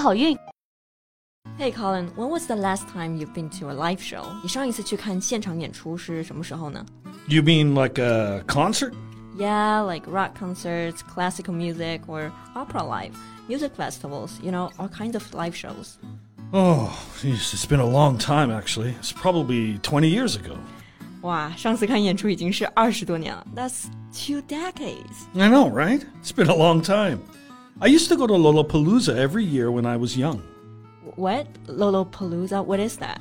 好运！ Hey Colin, when was the last time you've been to a live show? 你上一次去看现场演出是什么时候呢 You mean like a concert? Yeah, like rock concerts, classical music, or opera live, music festivals, you know, all kinds of live shows. Oh, geez, it's been a long time actually. It's probably 20 years ago. 哇，上次看演出已经是二十多年了。That's two decades. I know, right? It's been a long time. I used to go to Lollapalooza every year when I was young. What? Lollapalooza? What is that?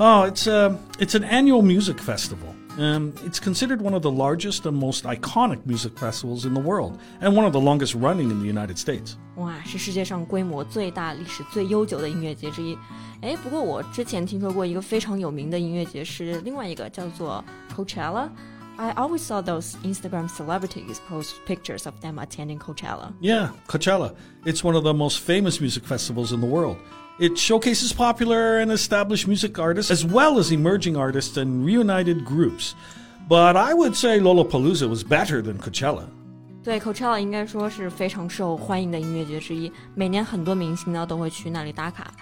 Oh, it's a it's an annual music festival. Um, it's considered one of the largest and most iconic music festivals in the world, and one of the longest running in the United States. 哇，是世界上规模最大、历史最悠久的音乐节之一。哎，不过我之前听说过一个非常有名的音乐节是另外一个叫做 Coachella。 I always saw those Instagram celebrities post pictures of them attending Coachella. Yeah, Coachella. It's one of the most famous music festivals in the world. It showcases popular and established music artists as well as emerging artists and reunited groups. But I would say Lollapalooza was better than Coachella. 对，Coachella 应该说是非常受欢迎的音乐节之一，每年很多明星呢都会去那里打卡。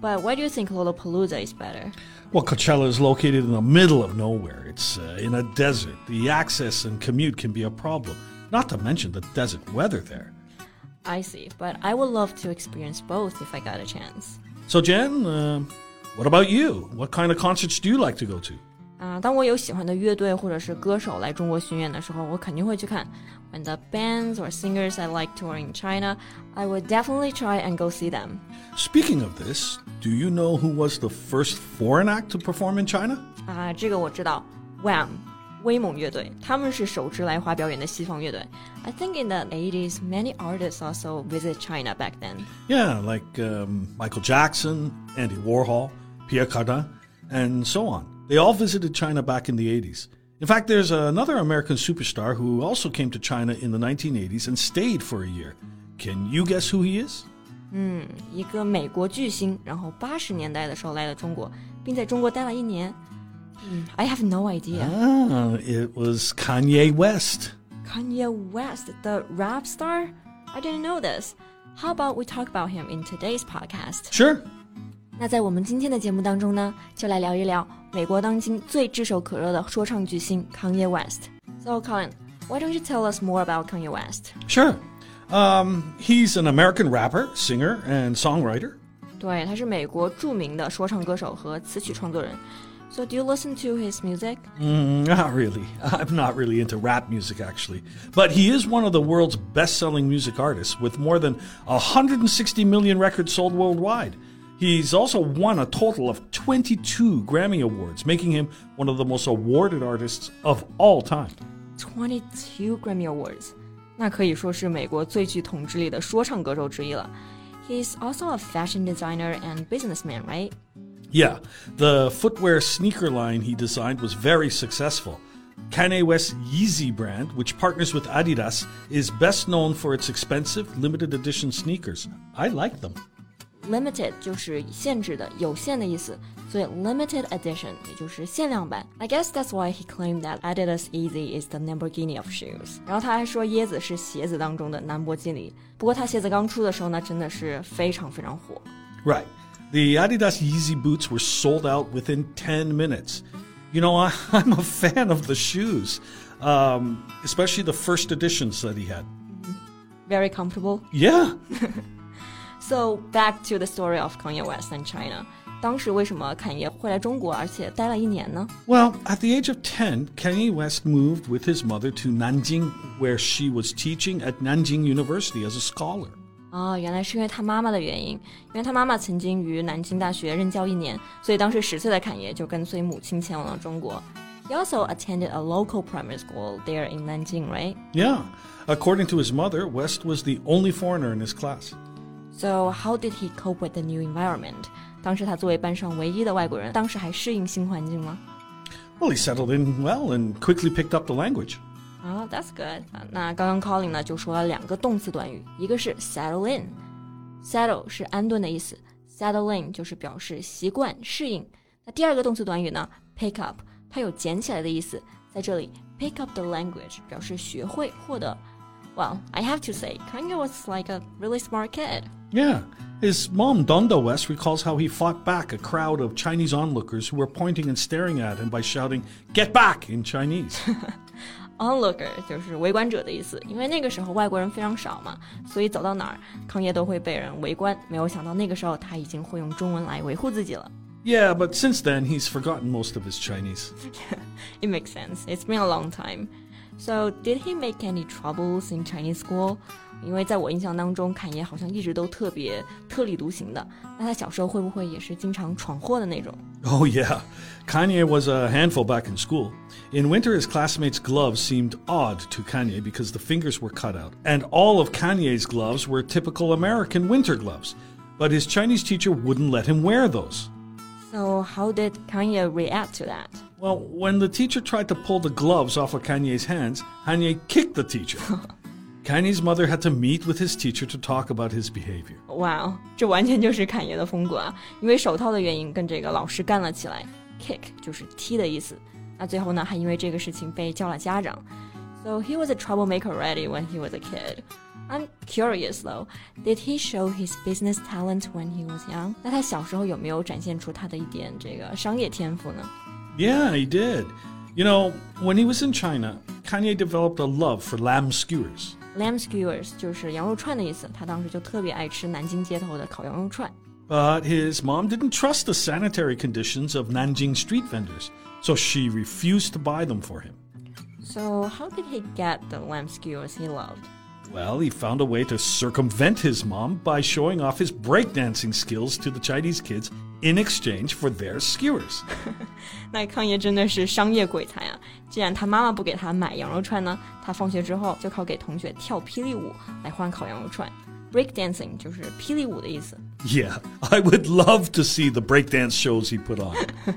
But why do you think Lollapalooza is better? Well, Coachella is located in the middle of nowhere. It's uh, in a desert. The access and commute can be a problem, not to mention the desert weather there. I see, but I would love to experience both if I got a chance. So, Jen, uh, what about you? What kind of concerts do you like to go to? 啊、当我有喜欢的乐队或者是歌手来中国巡演的时候，我肯定会去看。When the bands or singers I like tour in China, I would definitely try and go see them. Speaking of this, do you know who was the first foreign act to perform in China? 啊、这个我知道，Wham，威猛乐队，他们是首支来华表演的西方乐队。I think in the 80s, many artists also visit China back then. Yeah, like um, Michael Jackson, Andy Warhol, Pierre Cardin, and so on. They all visited China back in the 80s. In fact, there's another American superstar who also came to China in the 1980s and stayed for a year. Can you guess who he is? 一个美国巨星，然后八十年代的时候来了中国，并在中国待了一年。嗯，I have no idea. Ah, it was Kanye West. Kanye West, the rap star? I didn't know this. How about we talk about him in today's podcast? Sure. 那在我们今天的节目当中呢，就来聊一聊美国当今最炙手可热的说唱巨星 Kanye West。So Colin, why don't you tell us more about Kanye West? Sure. Um, he's an American rapper, singer, and songwriter. 对，他是美国着名的说唱歌手和词曲创作人。So do you listen to his music? Mm, not really. I'm not really into rap music, actually. But he is one of the world's best selling music artists with more than 160 million records sold worldwide. He's also won a total of 22 Grammy Awards, making him one of the most awarded artists of all time. Twenty-two Grammy Awards，那可以说是美国最具统治力的说唱歌手之一了。He's also a fashion designer and businessman, right? Yeah, the footwear sneaker line he designed was very successful. Kanye West's Yeezy brand, which partners with Adidas, is best known for its expensive limited edition sneakers. I like them. limited 就是限制的、有限的意思，所以 limited edition 也就是限量版。I guess that's why he claimed that Adidas Yeezy is the Lamborghini of shoes。然后他还说椰子是鞋子当中的兰博基尼。不过他鞋子刚出的时候呢，真的是非常非常火。Right, the Adidas Yeezy boots were sold out within ten minutes. You know, I, am a fan of the shoes, um, especially the first editions that he had. Very comfortable. Yeah. So back to the story of Kanye West and China. 当时为什么侃爷会来中国，而且待了一年呢？ Well, at the age of 10, Kanye West moved with his mother to Nanjing, where she was teaching at Nanjing University as a scholar. 啊、原来是因为他妈妈的原因，因为他妈妈曾经于南京大学任教一年，所以当时十岁的侃爷就跟随母亲前往了中国。He also attended a local primary school there in Nanjing, right? Yeah. According to his mother, West was the only foreigner in his class. So how did he cope with the new environment? 当时他作为班上唯一的外国人，当时还适应新环境吗？ Well, he settled in well and quickly picked up the language. 啊、t h a t s good 啊。那刚刚 Colin 呢就说了两个动词短语，一个是 settle in，settle 是安顿的意思，settle in 就是表示习惯、适应。那第二个动词短语呢，pick up，它有捡起来的意思，在这里 pick up the language 表示学会、获得。 Well, I have to say, Kanye was like a really smart kid. Yeah. His mom, Donda West, recalls how he fought back a crowd of Chinese onlookers who were pointing and staring at him by shouting, Get back! in Chinese. Onlooker 就是围观者的意思，因为那个时候外国人非常少嘛，所以走到哪儿，康业都会被人围观。没有想到那个时候他已经会用中文来维护自己了。 yeah, but since then, he's forgotten most of his Chinese. It makes sense. It's been a long time. So, did he make any troubles in Chinese school? 因为在我印象当中，侃爷好像一直都特别特立独行的。那他小时候会不会也是经常闯祸的那种？ Oh, yeah. Kanye was a handful back in school. In winter, his classmates' gloves seemed odd to Kanye because the fingers were cut out. And all of Kanye's gloves were typical American winter gloves. But his Chinese teacher wouldn't let him wear those. So, how did Kanye react to that? Well, when the teacher tried to pull the gloves off of Kanye's hands, Kanye kicked the teacher. Kanye's mother had to meet with his teacher to talk about his behavior. 哇哦，这完全就是侃爷的风格啊！因为手套的原因，跟这个老师干了起来。Kick 就是踢的意思。那最后呢，还因为这个事情被叫了家长。So he was a troublemaker already when he was a kid. I'm curious though, did he show his business talent when he was young? 那他小时候有没有展现出他的一点这个商业天赋呢？ Yeah, he did. You know, when he was in China, Kanye developed a love for lamb skewers. Lamb skewers 就是羊肉串的意思，他当时就特别爱吃南京街头的烤羊肉串。 But his mom didn't trust the sanitary conditions of Nanjing street vendors, so she refused to buy them for him. So how did he get the lamb skewers he loved? Well, he found a way to circumvent his mom by showing off his breakdancing skills to the Chinese kids in exchange for their skewers. 那康爷真的是商业鬼才啊！既然他妈妈不给他买羊肉串呢，他放学之后就靠给同学跳霹雳舞来换烤羊肉串。 Break dancing 就是霹雳舞的意思。Yeah, I would love to see the breakdance shows he put on.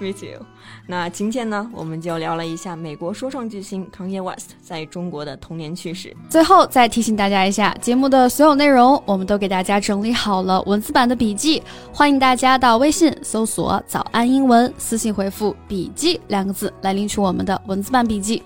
Me too。那今天呢，我们就聊了一下美国说唱巨星 Kanye West 在中国的童年趣事。最后再提醒大家一下，节目的所有内容我们都给大家整理好了文字版的笔记，欢迎大家到微信搜索“早安英文”，私信回复“笔记”两个字来领取我们的文字版笔记。